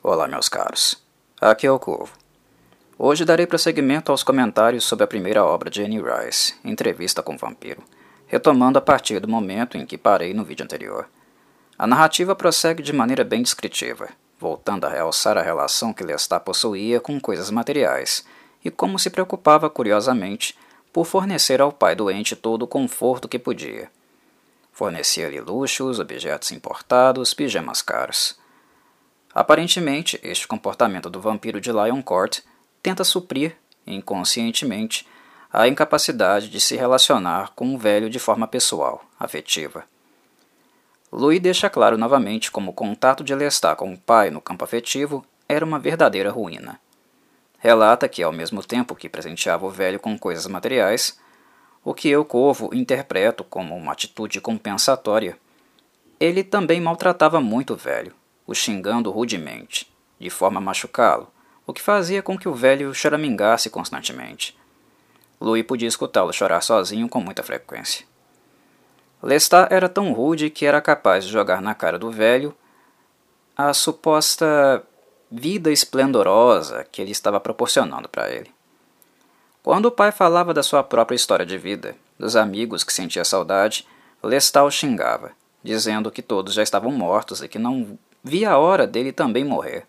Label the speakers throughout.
Speaker 1: Olá, meus caros. Aqui é o Corvo. Hoje darei prosseguimento aos comentários sobre a primeira obra de Anne Rice, Entrevista com o Vampiro, retomando a partir do momento em que parei no vídeo anterior. A narrativa prossegue de maneira bem descritiva, voltando a realçar a relação que Lestat possuía com coisas materiais e como se preocupava curiosamente por fornecer ao pai doente todo o conforto que podia. Fornecia-lhe luxos, objetos importados, pijamas caros. Aparentemente, este comportamento do vampiro de Lioncourt tenta suprir, inconscientemente, a incapacidade de se relacionar com o velho de forma pessoal, afetiva. Louis deixa claro novamente como o contato de Lestat com o pai no campo afetivo era uma verdadeira ruína. Relata que, ao mesmo tempo que presenteava o velho com coisas materiais, o que eu, Corvo, interpreto como uma atitude compensatória, ele também maltratava muito o velho, o xingando rudemente, de forma a machucá-lo, o que fazia com que o velho choramingasse constantemente. Louis podia escutá-lo chorar sozinho com muita frequência. Lestat era tão rude que era capaz de jogar na cara do velho a suposta vida esplendorosa que ele estava proporcionando para ele. Quando o pai falava da sua própria história de vida, dos amigos que sentia saudade, Lestat o xingava, dizendo que todos já estavam mortos e que não via a hora dele também morrer,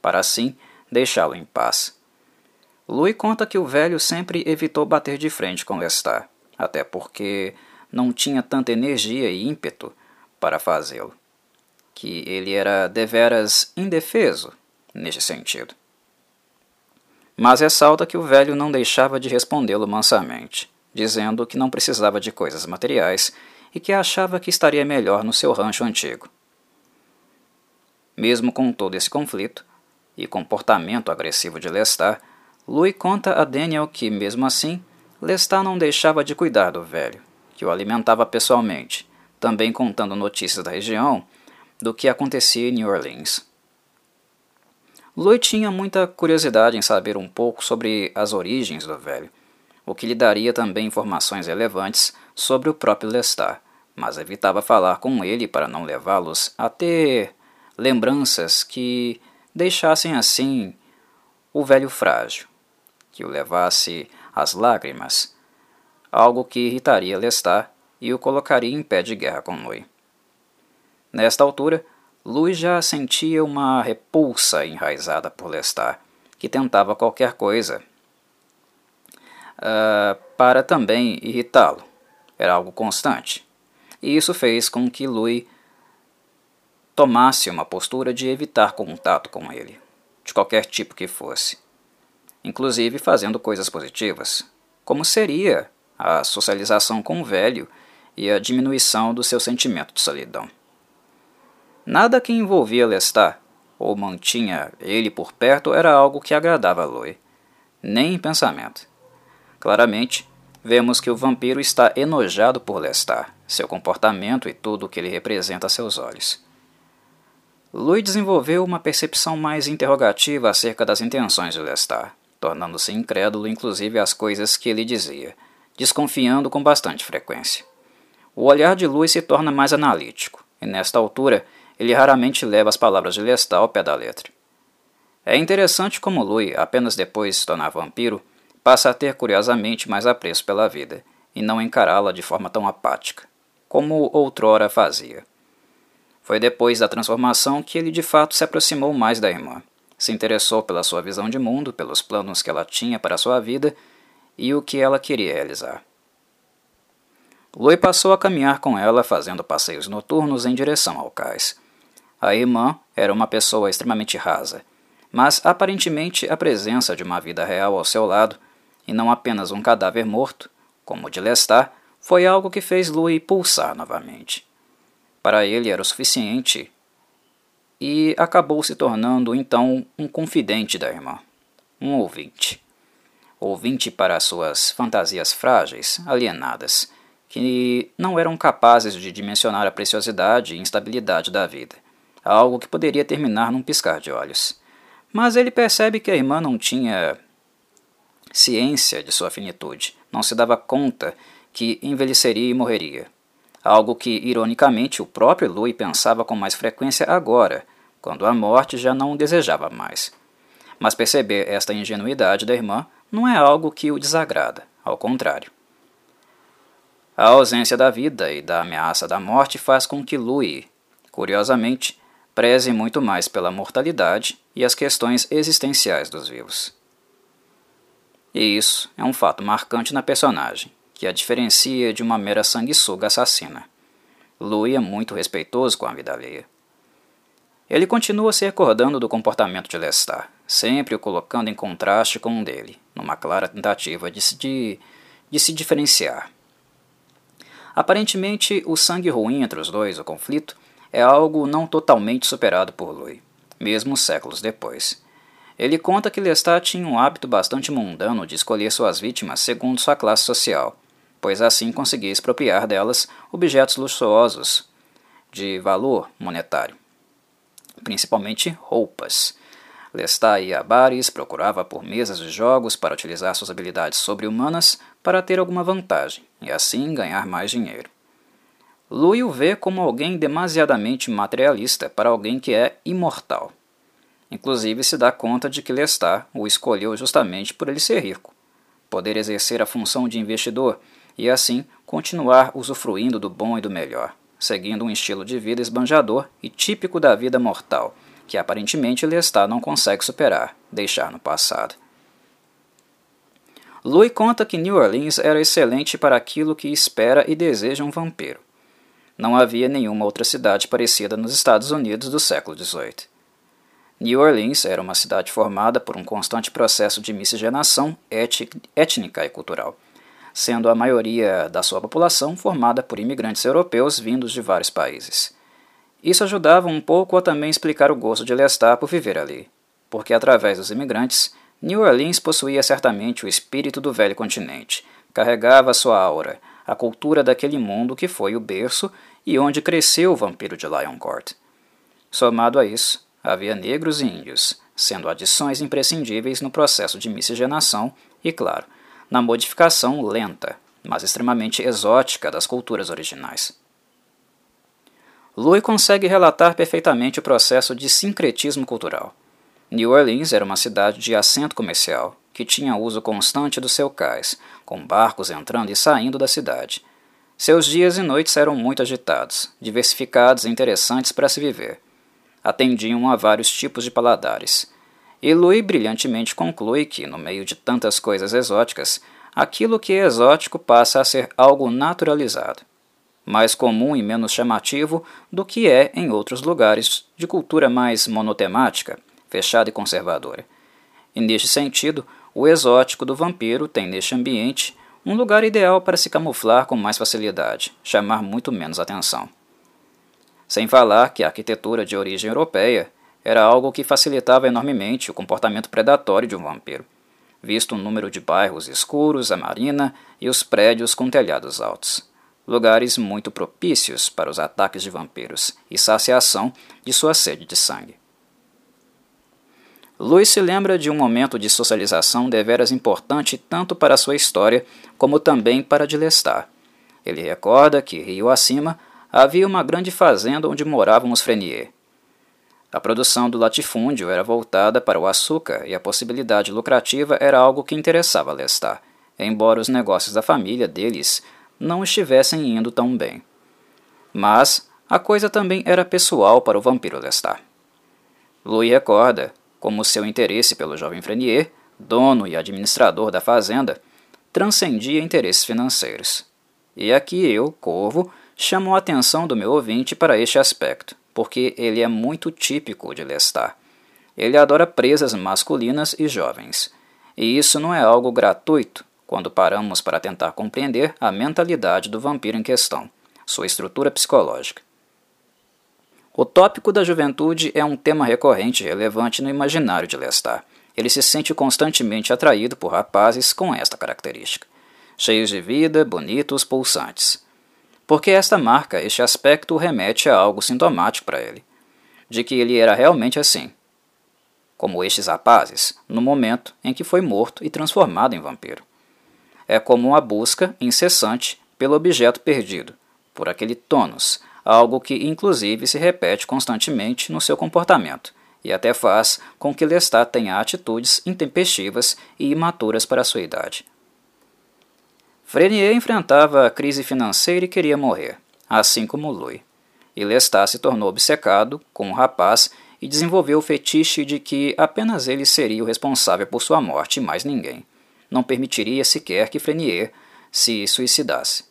Speaker 1: para assim deixá-lo em paz. Louis conta que o velho sempre evitou bater de frente com Lestat, até porque não tinha tanta energia e ímpeto para fazê-lo, que ele era deveras indefeso neste sentido. Mas ressalta que o velho não deixava de respondê-lo mansamente, dizendo que não precisava de coisas materiais e que achava que estaria melhor no seu rancho antigo. Mesmo com todo esse conflito e comportamento agressivo de Lestat, Louis conta a Daniel que, mesmo assim, Lestat não deixava de cuidar do velho, que o alimentava pessoalmente, também contando notícias da região do que acontecia em New Orleans. Louis tinha muita curiosidade em saber um pouco sobre as origens do velho, o que lhe daria também informações relevantes sobre o próprio Lestat, mas evitava falar com ele para não levá-los a ter lembranças que deixassem assim o velho frágil, que o levasse às lágrimas, algo que irritaria Lestat e o colocaria em pé de guerra com Louis. Nesta altura, Louis já sentia uma repulsa enraizada por Lestat, que tentava qualquer coisa uh, para também irritá-lo. Era algo constante. E isso fez com que Louis tomasse uma postura de evitar contato com ele, de qualquer tipo que fosse, inclusive fazendo coisas positivas, como seria a socialização com o velho e a diminuição do seu sentimento de solidão. Nada que envolvia Lestat ou mantinha ele por perto era algo que agradava a Louis, nem em pensamento. Claramente, vemos que o vampiro está enojado por Lestat, seu comportamento e tudo o que ele representa a seus olhos. Louis desenvolveu uma percepção mais interrogativa acerca das intenções de Lestat, tornando-se incrédulo inclusive às coisas que ele dizia, desconfiando com bastante frequência. O olhar de Louis se torna mais analítico, e nesta altura ele raramente leva as palavras de Lestat ao pé da letra. É interessante como Louis, apenas depois de se tornar vampiro, passa a ter curiosamente mais apreço pela vida, e não encará-la de forma tão apática, como outrora fazia. Foi depois da transformação que ele de fato se aproximou mais da irmã. Se interessou pela sua visão de mundo, pelos planos que ela tinha para sua vida e o que ela queria realizar. Louis passou a caminhar com ela, fazendo passeios noturnos em direção ao cais. A irmã era uma pessoa extremamente rasa, mas aparentemente a presença de uma vida real ao seu lado, e não apenas um cadáver morto, como o de Lestat, foi algo que fez Louis pulsar novamente. Para ele era o suficiente e acabou se tornando então um confidente da irmã, um ouvinte. Ouvinte para suas fantasias frágeis, alienadas, que não eram capazes de dimensionar a preciosidade e instabilidade da vida, algo que poderia terminar num piscar de olhos. Mas ele percebe que a irmã não tinha ciência de sua finitude, não se dava conta que envelheceria e morreria algo que, ironicamente, o próprio Louis pensava com mais frequência agora, quando a morte já não o desejava mais. Mas perceber esta ingenuidade da irmã não é algo que o desagrada, ao contrário. A ausência da vida e da ameaça da morte faz com que Louis, curiosamente, preze muito mais pela mortalidade e as questões existenciais dos vivos. E isso é um fato marcante na personagem, que a diferencia de uma mera sanguessuga assassina. Louis é muito respeitoso com a vida alheia. Ele continua se recordando do comportamento de Lestat, sempre o colocando em contraste com um dele, numa clara tentativa de se, de, de se diferenciar. Aparentemente, o sangue ruim entre os dois, o conflito, é algo não totalmente superado por Louis, mesmo séculos depois. Ele conta que Lestat tinha um hábito bastante mundano de escolher suas vítimas segundo sua classe social, pois assim conseguia expropriar delas objetos luxuosos de valor monetário, principalmente roupas. Lestat ia a bares, procurava por mesas de jogos para utilizar suas habilidades sobre-humanas para ter alguma vantagem e assim ganhar mais dinheiro. Louis o vê como alguém demasiadamente materialista para alguém que é imortal. Inclusive se dá conta de que Lestat o escolheu justamente por ele ser rico, poder exercer a função de investidor e assim continuar usufruindo do bom e do melhor, seguindo um estilo de vida esbanjador e típico da vida mortal, que aparentemente Lestat não consegue superar, deixar no passado. Louis conta que New Orleans era excelente para aquilo que espera e deseja um vampiro não havia nenhuma outra cidade parecida nos Estados Unidos do século XVIII. New Orleans era uma cidade formada por um constante processo de miscigenação étnica e cultural, sendo a maioria da sua população formada por imigrantes europeus vindos de vários países. Isso ajudava um pouco a também explicar o gosto de Lestat por viver ali, porque através dos imigrantes, New Orleans possuía certamente o espírito do velho continente, carregava sua aura, a cultura daquele mundo que foi o berço e onde cresceu o vampiro de Lioncourt. Somado a isso, havia negros e índios, sendo adições imprescindíveis no processo de miscigenação e, claro, na modificação lenta, mas extremamente exótica das culturas originais. Louis consegue relatar perfeitamente o processo de sincretismo cultural. New Orleans era uma cidade de assento comercial, que tinha uso constante do seu cais, com barcos entrando e saindo da cidade, seus dias e noites eram muito agitados, diversificados e interessantes para se viver. Atendiam a vários tipos de paladares. E Louis brilhantemente conclui que, no meio de tantas coisas exóticas, aquilo que é exótico passa a ser algo naturalizado, mais comum e menos chamativo do que é em outros lugares de cultura mais monotemática, fechada e conservadora. E neste sentido, o exótico do vampiro tem neste ambiente um lugar ideal para se camuflar com mais facilidade, chamar muito menos atenção. Sem falar que a arquitetura de origem europeia era algo que facilitava enormemente o comportamento predatório de um vampiro, visto o número de bairros escuros, a marina e os prédios com telhados altos. Lugares muito propícios para os ataques de vampiros e saciação de sua sede de sangue. Louis se lembra de um momento de socialização deveras importante tanto para sua história como também para de Lestat. Ele recorda que, rio acima, havia uma grande fazenda onde moravam os Frenier. A produção do latifúndio era voltada para o açúcar e a possibilidade lucrativa era algo que interessava Lestat, embora os negócios da família deles não estivessem indo tão bem. Mas a coisa também era pessoal para o vampiro Lestat. Louis recorda como seu interesse pelo jovem Frenier, dono e administrador da fazenda, transcendia interesses financeiros. E aqui eu, Corvo, chamo a atenção do meu ouvinte para este aspecto, porque ele é muito típico de Lestat. Ele adora presas masculinas e jovens. E isso não é algo gratuito quando paramos para tentar compreender a mentalidade do vampiro em questão, sua estrutura psicológica. O tópico da juventude é um tema recorrente e relevante no imaginário de Lestat. Ele se sente constantemente atraído por rapazes com esta característica, cheios de vida, bonitos, pulsantes. Porque esta marca, este aspecto remete a algo sintomático para ele, de que ele era realmente assim, como estes rapazes, no momento em que foi morto e transformado em vampiro. É como uma busca incessante pelo objeto perdido, por aquele tônus, algo que inclusive se repete constantemente no seu comportamento e até faz com que Lestat tenha atitudes intempestivas e imaturas para a sua idade. Frenier enfrentava a crise financeira e queria morrer, assim como Louis. E Lestat se tornou obcecado com o rapaz e desenvolveu o fetiche de que apenas ele seria o responsável por sua morte e mais ninguém. Não permitiria sequer que Frenier se suicidasse.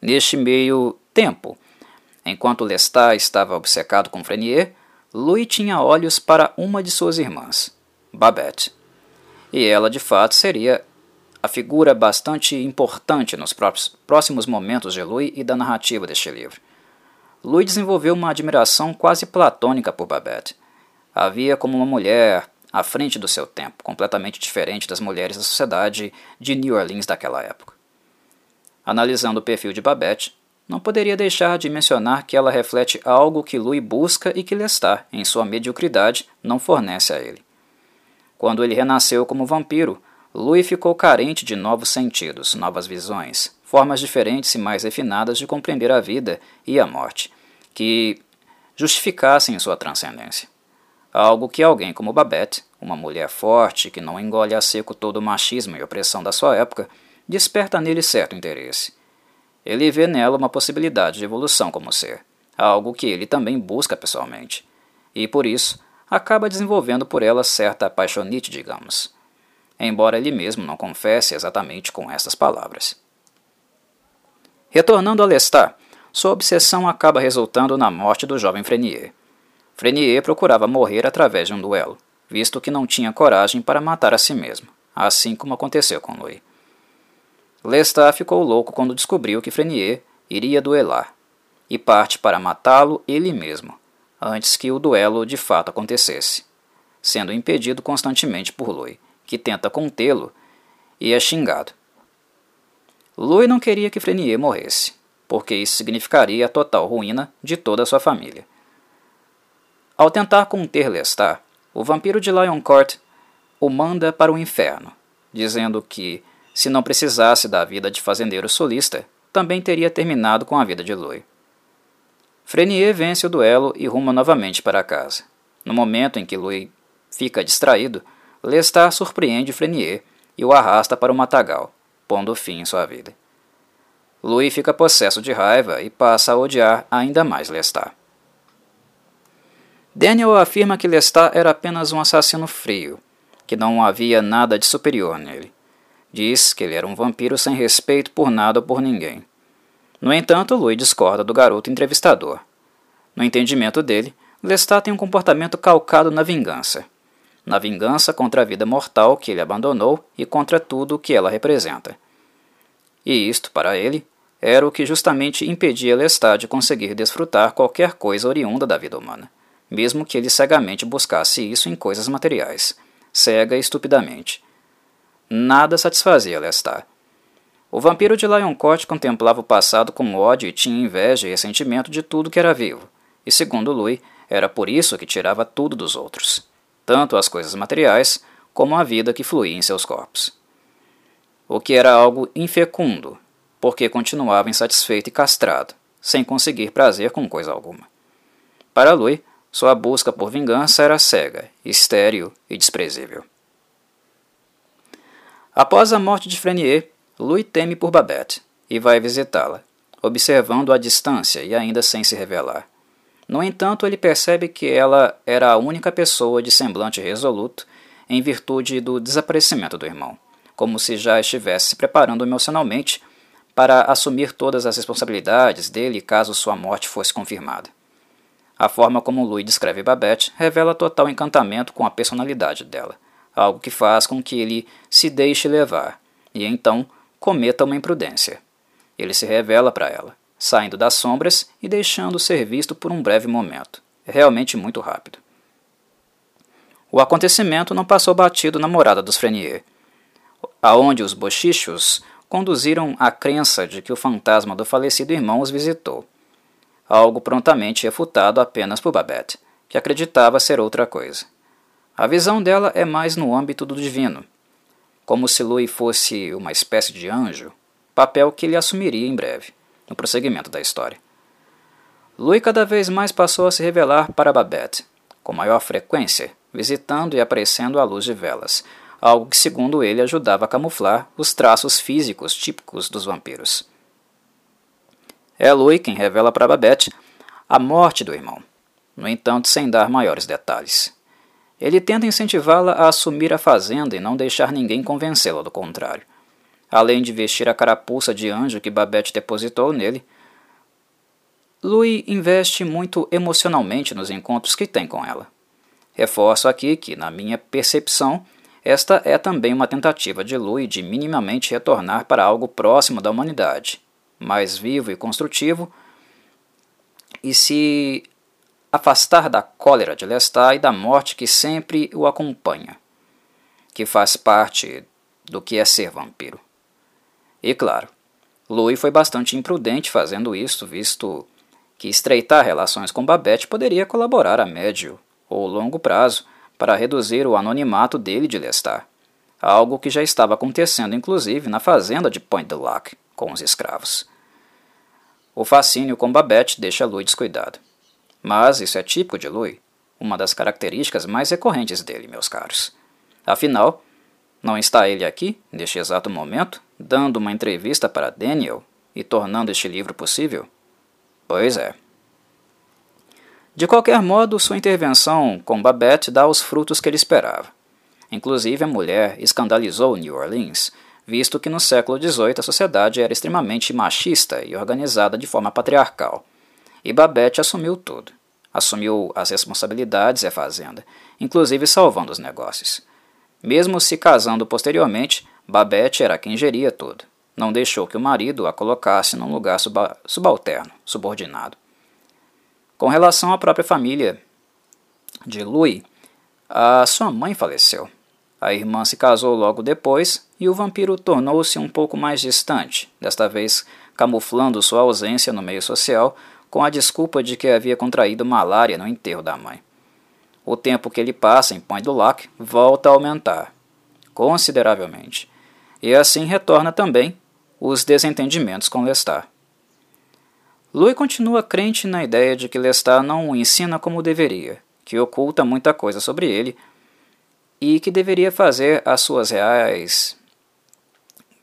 Speaker 1: Neste meio tempo, enquanto Lestat estava obcecado com Frenier, Louis tinha olhos para uma de suas irmãs, Babette. E ela, de fato, seria a figura bastante importante nos próximos momentos de Louis e da narrativa deste livro. Louis desenvolveu uma admiração quase platônica por Babette. Havia como uma mulher à frente do seu tempo, completamente diferente das mulheres da sociedade de New Orleans daquela época. Analisando o perfil de Babette, não poderia deixar de mencionar que ela reflete algo que Louis busca e que Lestat, em sua mediocridade, não fornece a ele. Quando ele renasceu como vampiro, Louis ficou carente de novos sentidos, novas visões, formas diferentes e mais refinadas de compreender a vida e a morte, que justificassem sua transcendência. Algo que alguém como Babette, uma mulher forte que não engole a seco todo o machismo e opressão da sua época, desperta nele certo interesse ele vê nela uma possibilidade de evolução como ser, algo que ele também busca pessoalmente, e por isso acaba desenvolvendo por ela certa apaixonite, digamos, embora ele mesmo não confesse exatamente com essas palavras. Retornando a Lestat, sua obsessão acaba resultando na morte do jovem Frenier. Frenier procurava morrer através de um duelo, visto que não tinha coragem para matar a si mesmo, assim como aconteceu com Louis. Lestat ficou louco quando descobriu que Frenier iria duelar, e parte para matá-lo ele mesmo, antes que o duelo de fato acontecesse, sendo impedido constantemente por Louis, que tenta contê-lo e é xingado. Louis não queria que Frenier morresse, porque isso significaria a total ruína de toda a sua família. Ao tentar conter Lestat, o vampiro de Lioncourt o manda para o inferno, dizendo que se não precisasse da vida de fazendeiro solista, também teria terminado com a vida de Louis. Frenier vence o duelo e ruma novamente para casa. No momento em que Louis fica distraído, Lestat surpreende Frenier e o arrasta para o matagal, pondo fim em sua vida. Louis fica possesso de raiva e passa a odiar ainda mais Lestat. Daniel afirma que Lestat era apenas um assassino frio, que não havia nada de superior nele. Diz que ele era um vampiro sem respeito por nada ou por ninguém. No entanto, Louis discorda do garoto entrevistador. No entendimento dele, Lestat tem um comportamento calcado na vingança. Na vingança contra a vida mortal que ele abandonou e contra tudo o que ela representa. E isto, para ele, era o que justamente impedia Lestat de conseguir desfrutar qualquer coisa oriunda da vida humana, mesmo que ele cegamente buscasse isso em coisas materiais, cega e estupidamente Nada satisfazia Lestat. O vampiro de Lioncourt contemplava o passado com ódio e tinha inveja e ressentimento de tudo que era vivo, e segundo Louis, era por isso que tirava tudo dos outros, tanto as coisas materiais como a vida que fluía em seus corpos. O que era algo infecundo, porque continuava insatisfeito e castrado, sem conseguir prazer com coisa alguma. Para Louis, sua busca por vingança era cega, estéril e desprezível. Após a morte de Frenier, Louis teme por Babette e vai visitá-la, observando à distância e ainda sem se revelar. No entanto, ele percebe que ela era a única pessoa de semblante resoluto em virtude do desaparecimento do irmão, como se já estivesse se preparando emocionalmente para assumir todas as responsabilidades dele caso sua morte fosse confirmada. A forma como Louis descreve Babette revela total encantamento com a personalidade dela algo que faz com que ele se deixe levar e então cometa uma imprudência. Ele se revela para ela, saindo das sombras e deixando ser visto por um breve momento. É realmente muito rápido. O acontecimento não passou batido na morada dos Frenier, aonde os bochichos conduziram à crença de que o fantasma do falecido irmão os visitou. Algo prontamente refutado apenas por Babette, que acreditava ser outra coisa. A visão dela é mais no âmbito do divino, como se Louis fosse uma espécie de anjo, papel que ele assumiria em breve, no prosseguimento da história. Louis cada vez mais passou a se revelar para Babette, com maior frequência, visitando e aparecendo à luz de velas, algo que, segundo ele, ajudava a camuflar os traços físicos típicos dos vampiros. É Louis quem revela para Babette a morte do irmão, no entanto, sem dar maiores detalhes. Ele tenta incentivá-la a assumir a fazenda e não deixar ninguém convencê-la do contrário. Além de vestir a carapuça de anjo que Babette depositou nele, Louis investe muito emocionalmente nos encontros que tem com ela. Reforço aqui que, na minha percepção, esta é também uma tentativa de Louis de minimamente retornar para algo próximo da humanidade, mais vivo e construtivo, e se afastar da cólera de Lestat e da morte que sempre o acompanha, que faz parte do que é ser vampiro. E claro, Louis foi bastante imprudente fazendo isso, visto que estreitar relações com Babette poderia colaborar a médio ou longo prazo para reduzir o anonimato dele de Lestat, algo que já estava acontecendo inclusive na fazenda de Point de Lac com os escravos. O fascínio com Babette deixa Louis descuidado. Mas isso é típico de Louis, uma das características mais recorrentes dele, meus caros. Afinal, não está ele aqui, neste exato momento, dando uma entrevista para Daniel e tornando este livro possível? Pois é. De qualquer modo, sua intervenção com Babette dá os frutos que ele esperava. Inclusive, a mulher escandalizou New Orleans, visto que no século XVIII a sociedade era extremamente machista e organizada de forma patriarcal. E Babette assumiu tudo. Assumiu as responsabilidades e a fazenda, inclusive salvando os negócios. Mesmo se casando posteriormente, Babette era quem geria tudo não deixou que o marido a colocasse num lugar suba subalterno, subordinado. Com relação à própria família de Louis, a sua mãe faleceu. A irmã se casou logo depois e o vampiro tornou-se um pouco mais distante, desta vez camuflando sua ausência no meio social com a desculpa de que havia contraído malária no enterro da mãe. O tempo que ele passa em Point du Lac volta a aumentar, consideravelmente, e assim retorna também os desentendimentos com Lestat. Louis continua crente na ideia de que Lestat não o ensina como deveria, que oculta muita coisa sobre ele e que deveria fazer as suas reais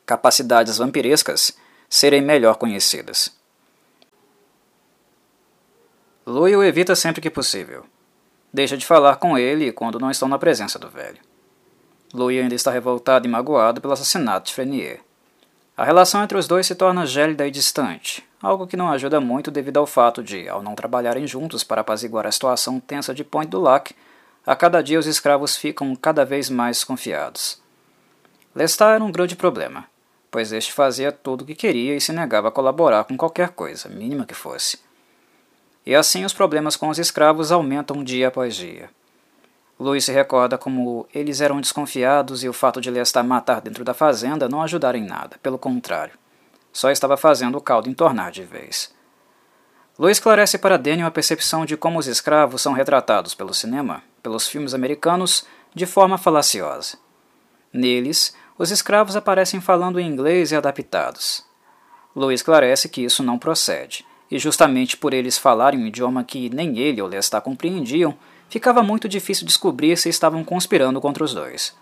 Speaker 1: capacidades vampirescas serem melhor conhecidas. Louis o evita sempre que possível. Deixa de falar com ele quando não estão na presença do velho. Louis ainda está revoltado e magoado pelo assassinato de Frenier. A relação entre os dois se torna gélida e distante, algo que não ajuda muito devido ao fato de, ao não trabalharem juntos para apaziguar a situação tensa de Point du Lac, a cada dia os escravos ficam cada vez mais desconfiados. Lestat era um grande problema, pois este fazia tudo o que queria e se negava a colaborar com qualquer coisa, mínima que fosse. E assim os problemas com os escravos aumentam dia após dia. Louis se recorda como eles eram desconfiados e o fato de Lestat matar dentro da fazenda não ajudara em nada, pelo contrário. Só estava fazendo o caldo entornar de vez. Louis esclarece para Daniel a percepção de como os escravos são retratados pelo cinema, pelos filmes americanos, de forma falaciosa. Neles, os escravos aparecem falando em inglês e adaptados. Louis esclarece que isso não procede, e justamente por eles falarem um idioma que nem ele ou Lestat compreendiam, ficava muito difícil descobrir se estavam conspirando contra os dois.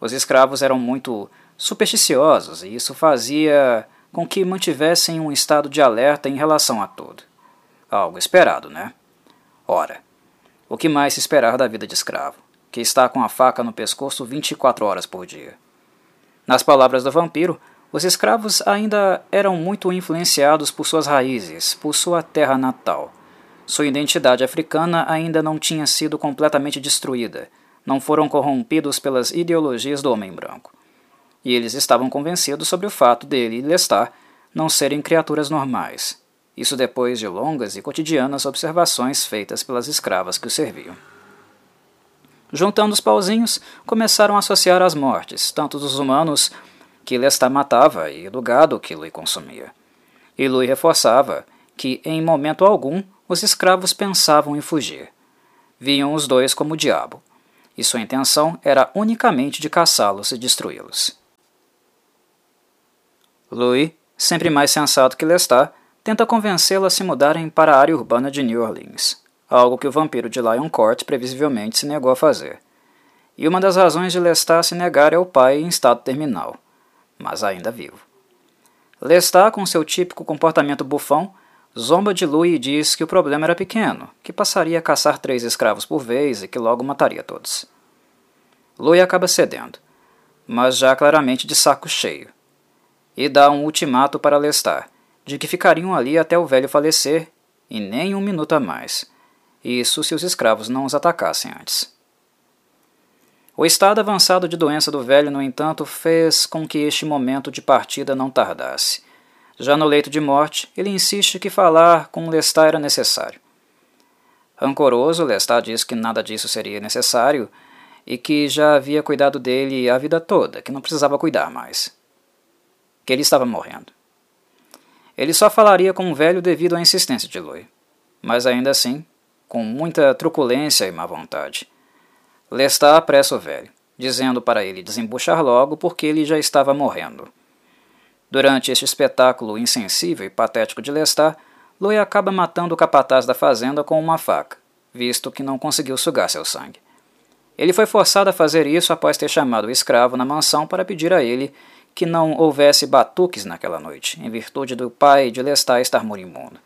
Speaker 1: Os escravos eram muito supersticiosos e isso fazia com que mantivessem um estado de alerta em relação a tudo. Algo esperado, né? Ora, o que mais se esperar da vida de escravo, que está com a faca no pescoço 24 horas por dia? Nas palavras do vampiro, os escravos ainda eram muito influenciados por suas raízes, por sua terra natal sua identidade africana ainda não tinha sido completamente destruída, não foram corrompidos pelas ideologias do homem branco. E eles estavam convencidos sobre o fato dele e Lestat não serem criaturas normais. Isso depois de longas e cotidianas observações feitas pelas escravas que o serviam. Juntando os pauzinhos, começaram a associar as mortes, tanto dos humanos que Lestat matava e do gado que Louis consumia. E Louis reforçava que, em momento algum, os escravos pensavam em fugir. Viam os dois como o diabo, e sua intenção era unicamente de caçá-los e destruí-los. Louis, sempre mais sensato que Lestat, tenta convencê-lo a se mudarem para a área urbana de New Orleans, algo que o vampiro de Lion Court previsivelmente se negou a fazer. E uma das razões de Lestat se negar é o pai em estado terminal, mas ainda vivo. Lestat, com seu típico comportamento bufão, zomba de Louis e diz que o problema era pequeno, que passaria a caçar três escravos por vez e que logo mataria todos. Louis acaba cedendo, mas já claramente de saco cheio, e dá um ultimato para Lestat, de que ficariam ali até o velho falecer e nem um minuto a mais, isso se os escravos não os atacassem antes. O estado avançado de doença do velho, no entanto, fez com que este momento de partida não tardasse. Já no leito de morte, ele insiste que falar com Lestat era necessário. Rancoroso, Lestat diz que nada disso seria necessário e que já havia cuidado dele a vida toda, que não precisava cuidar mais. Que ele estava morrendo. Ele só falaria com o velho devido à insistência de Louis, mas ainda assim, com muita truculência e má vontade. Lestat apressa o velho, dizendo para ele desembuchar logo porque ele já estava morrendo. Durante este espetáculo insensível e patético de Lestat, Louis acaba matando o capataz da fazenda com uma faca, visto que não conseguiu sugar seu sangue. Ele foi forçado a fazer isso após ter chamado o escravo na mansão para pedir a ele que não houvesse batuques naquela noite, em virtude do pai de Lestat estar moribundo.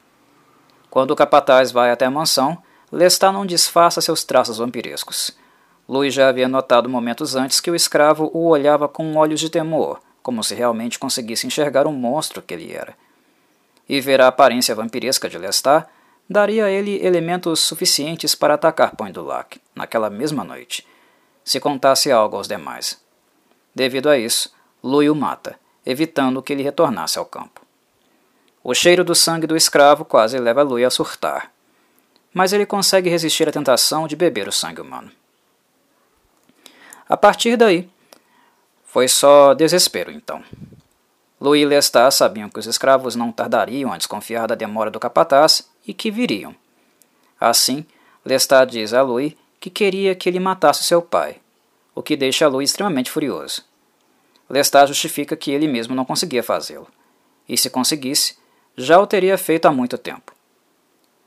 Speaker 1: Quando o capataz vai até a mansão, Lestat não disfarça seus traços vampirescos. Louis já havia notado momentos antes que o escravo o olhava com olhos de temor, como se realmente conseguisse enxergar o monstro que ele era. E ver a aparência vampiresca de Lestat daria a ele elementos suficientes para atacar Point du Lac naquela mesma noite, se contasse algo aos demais. Devido a isso, Louis o mata, evitando que ele retornasse ao campo. O cheiro do sangue do escravo quase leva Louis a surtar, mas ele consegue resistir à tentação de beber o sangue humano. A partir daí, foi só desespero então. Louis e Lestat sabiam que os escravos não tardariam a desconfiar da demora do capataz e que viriam. Assim, Lestat diz a Louis que queria que ele matasse seu pai, o que deixa Louis extremamente furioso. Lestat justifica que ele mesmo não conseguia fazê-lo, e se conseguisse, já o teria feito há muito tempo.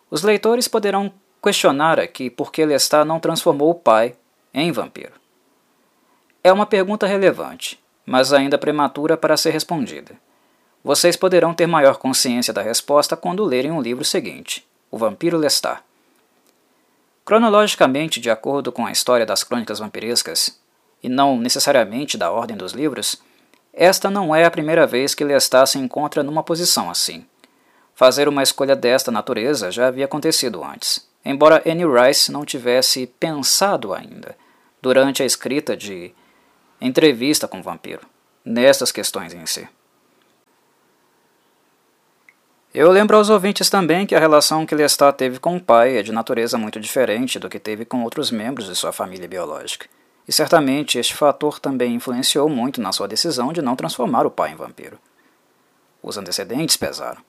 Speaker 1: Os leitores poderão questionar aqui por que Lestat não transformou o pai em vampiro. É uma pergunta relevante, mas ainda prematura para ser respondida. Vocês poderão ter maior consciência da resposta quando lerem o livro seguinte, O Vampiro Lestat. Cronologicamente, de acordo com a história das crônicas vampirescas, e não necessariamente da ordem dos livros, esta não é a primeira vez que Lestat se encontra numa posição assim. Fazer uma escolha desta natureza já havia acontecido antes, embora Annie Rice não tivesse pensado ainda, durante a escrita de entrevista com o vampiro, nestas questões em si. Eu lembro aos ouvintes também que a relação que Lestat teve com o pai é de natureza muito diferente do que teve com outros membros de sua família biológica, e certamente este fator também influenciou muito na sua decisão de não transformar o pai em vampiro. Os antecedentes pesaram.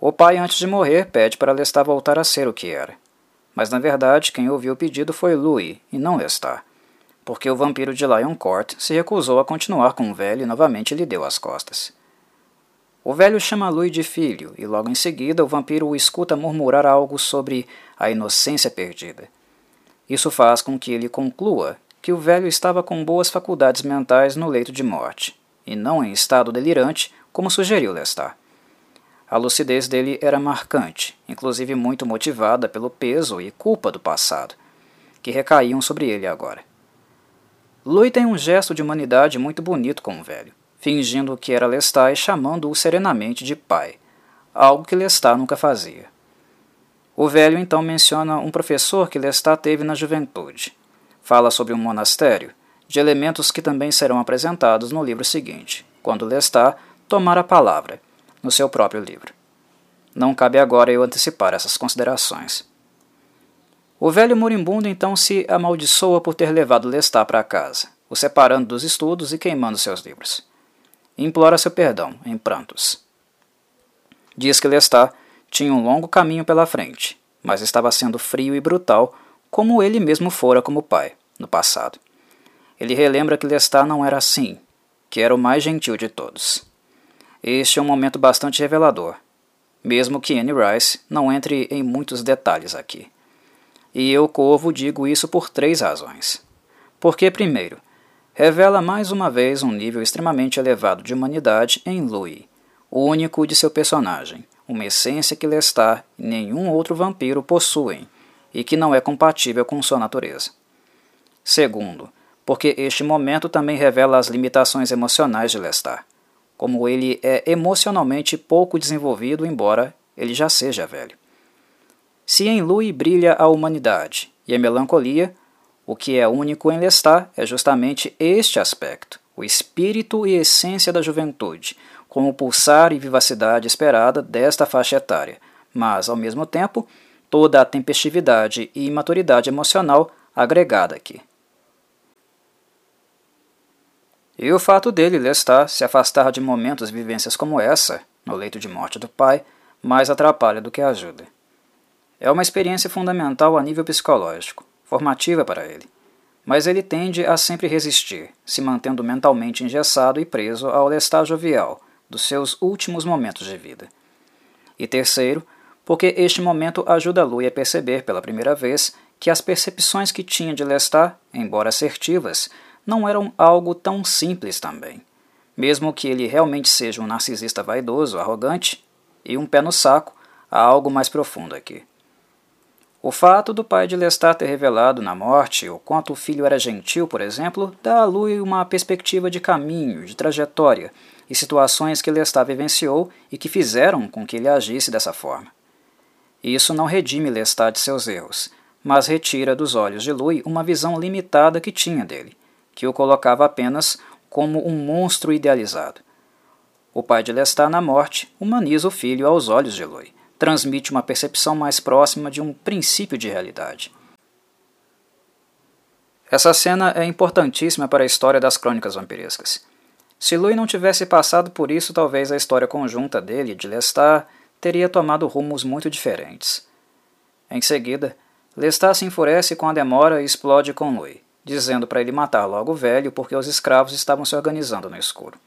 Speaker 1: O pai, antes de morrer, pede para Lestat voltar a ser o que era. Mas na verdade, quem ouviu o pedido foi Louis e não Lestat porque o vampiro de Lion Court se recusou a continuar com o velho e novamente lhe deu as costas. O velho chama Louis de filho, e logo em seguida o vampiro o escuta murmurar algo sobre a inocência perdida. Isso faz com que ele conclua que o velho estava com boas faculdades mentais no leito de morte, e não em estado delirante, como sugeriu Lestat. A lucidez dele era marcante, inclusive muito motivada pelo peso e culpa do passado, que recaíam sobre ele agora. Louis tem um gesto de humanidade muito bonito com o velho, fingindo que era Lestat e chamando-o serenamente de pai, algo que Lestat nunca fazia. O velho então menciona um professor que Lestat teve na juventude. Fala sobre um monastério, de elementos que também serão apresentados no livro seguinte, quando Lestat tomar a palavra, no seu próprio livro. Não cabe agora eu antecipar essas considerações. O velho moribundo então se amaldiçoa por ter levado Lestat para casa, o separando dos estudos e queimando seus livros. Implora seu perdão, em prantos. Diz que Lestat tinha um longo caminho pela frente, mas estava sendo frio e brutal, como ele mesmo fora como pai, no passado. Ele relembra que Lestat não era assim, que era o mais gentil de todos. Este é um momento bastante revelador. mesmo que Anne Rice não entre em muitos detalhes aqui. E eu, Corvo, digo isso por três razões. Porque, primeiro, revela mais uma vez um nível extremamente elevado de humanidade em Louis, o único de seu personagem, uma essência que Lestat e nenhum outro vampiro possuem e que não é compatível com sua natureza. Segundo, porque este momento também revela as limitações emocionais de Lestat, como ele é emocionalmente pouco desenvolvido, embora ele já seja velho. Se em Louis brilha a humanidade e a melancolia, o que é único em Lestat é justamente este aspecto, o espírito e essência da juventude, com o pulsar e vivacidade esperada desta faixa etária, mas, ao mesmo tempo, toda a tempestividade e imaturidade emocional agregada aqui. E o fato dele, Lestat, se afastar de momentos e vivências como essa, no leito de morte do pai, mais atrapalha do que ajuda. É uma experiência fundamental a nível psicológico, formativa para ele, mas ele tende a sempre resistir, se mantendo mentalmente engessado e preso ao Lestat jovial dos seus últimos momentos de vida. E terceiro, porque este momento ajuda Louis a perceber pela primeira vez que as percepções que tinha de Lestat, embora assertivas, não eram algo tão simples também. Mesmo que ele realmente seja um narcisista vaidoso, arrogante e um pé no saco, há algo mais profundo aqui. O fato do pai de Lestat ter revelado na morte o quanto o filho era gentil, por exemplo, dá a Lui uma perspectiva de caminho, de trajetória e situações que Lestat vivenciou e que fizeram com que ele agisse dessa forma. Isso não redime Lestat de seus erros, mas retira dos olhos de Lui uma visão limitada que tinha dele, que o colocava apenas como um monstro idealizado. O pai de Lestat, na morte, humaniza o filho aos olhos de Eloy, transmite uma percepção mais próxima de um princípio de realidade. Essa cena é importantíssima para a história das crônicas vampirescas. Se Louis não tivesse passado por isso, talvez a história conjunta dele e de Lestat teria tomado rumos muito diferentes. Em seguida, Lestat se enfurece com a demora e explode com Louis dizendo para ele matar logo o velho porque os escravos estavam se organizando no escuro.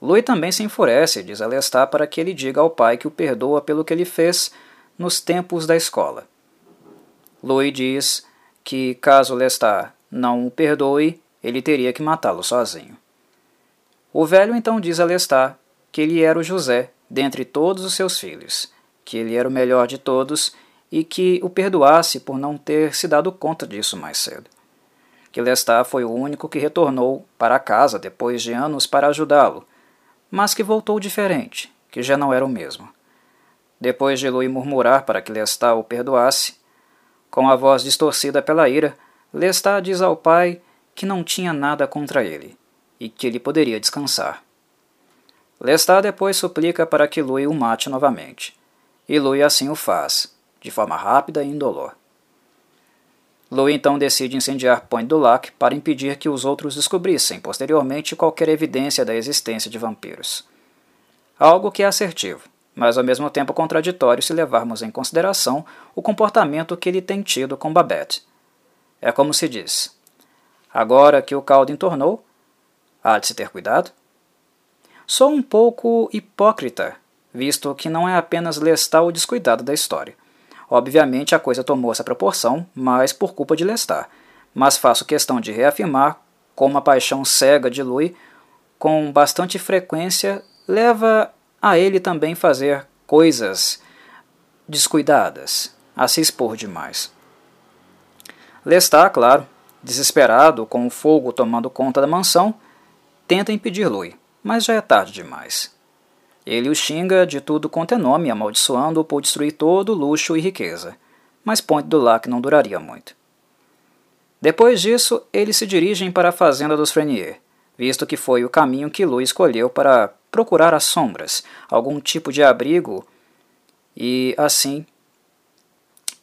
Speaker 1: Louis também se enfurece e diz a Lestat para que ele diga ao pai que o perdoa pelo que ele fez nos tempos da escola. Louis diz que, caso Lestat não o perdoe, ele teria que matá-lo sozinho. O velho então diz a Lestat que ele era o José dentre todos os seus filhos, que ele era o melhor de todos e que o perdoasse por não ter se dado conta disso mais cedo que Lestat foi o único que retornou para casa depois de anos para ajudá-lo, mas que voltou diferente, que já não era o mesmo. Depois de Louis murmurar para que Lestat o perdoasse, com a voz distorcida pela ira, Lestat diz ao pai que não tinha nada contra ele e que ele poderia descansar. Lestat depois suplica para que Louis o mate novamente, e Louis assim o faz, de forma rápida e indolor. Louis então decide incendiar Point du Lac para impedir que os outros descobrissem posteriormente qualquer evidência da existência de vampiros. Algo que é assertivo, mas ao mesmo tempo contraditório se levarmos em consideração o comportamento que ele tem tido com Babette. É como se diz: agora que o caldo entornou, há de se ter cuidado? Sou um pouco hipócrita, visto que não é apenas Lestat o descuidado da história. Obviamente a coisa tomou essa proporção, mas por culpa de Lestat. Mas faço questão de reafirmar como a paixão cega de Louis, com bastante frequência, leva a ele também fazer coisas descuidadas, a se expor demais. Lestat, claro, desesperado, com o fogo tomando conta da mansão, tenta impedir Louis, mas já é tarde demais. Ele o xinga de tudo quanto é nome, amaldiçoando-o por destruir todo luxo e riqueza. Mas Ponte do Lac não duraria muito. Depois disso, eles se dirigem para a fazenda dos Frenier, visto que foi o caminho que Louis escolheu para procurar as sombras, algum tipo de abrigo, e assim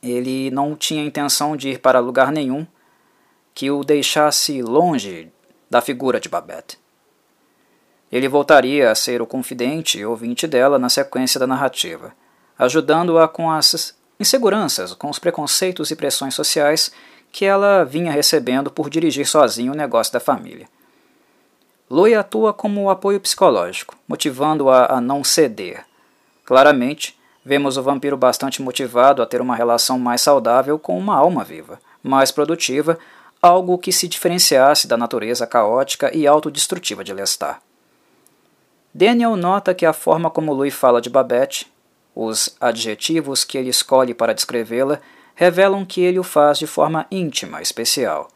Speaker 1: ele não tinha intenção de ir para lugar nenhum que o deixasse longe da figura de Babette. Ele voltaria a ser o confidente e ouvinte dela na sequência da narrativa, ajudando-a com as inseguranças, com os preconceitos e pressões sociais que ela vinha recebendo por dirigir sozinho o negócio da família. Louis atua como apoio psicológico, motivando-a a não ceder. Claramente, Vemos o vampiro bastante motivado a ter uma relação mais saudável com uma alma viva, mais produtiva, algo que se diferenciasse da natureza caótica e autodestrutiva de Lestat. Daniel nota que a forma como Louis fala de Babette, os adjetivos que ele escolhe para descrevê-la, revelam que ele o faz de forma íntima, especial.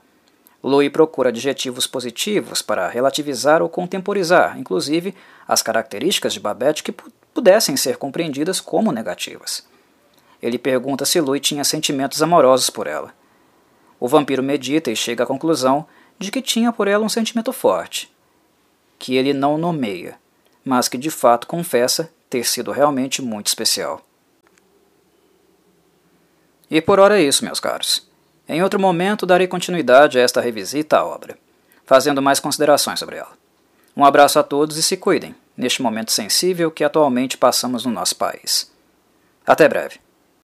Speaker 1: Louis procura adjetivos positivos para relativizar ou contemporizar, inclusive, as características de Babette que pudessem ser compreendidas como negativas. Ele pergunta se Louis tinha sentimentos amorosos por ela. O vampiro medita e chega à conclusão de que tinha por ela um sentimento forte, que ele não nomeia, mas que de fato confessa ter sido realmente muito especial. E por hora é isso, meus caros. Em outro momento darei continuidade a esta revisita à obra, fazendo mais considerações sobre ela. Um abraço a todos e se cuidem, neste momento sensível que atualmente passamos no nosso país. Até breve.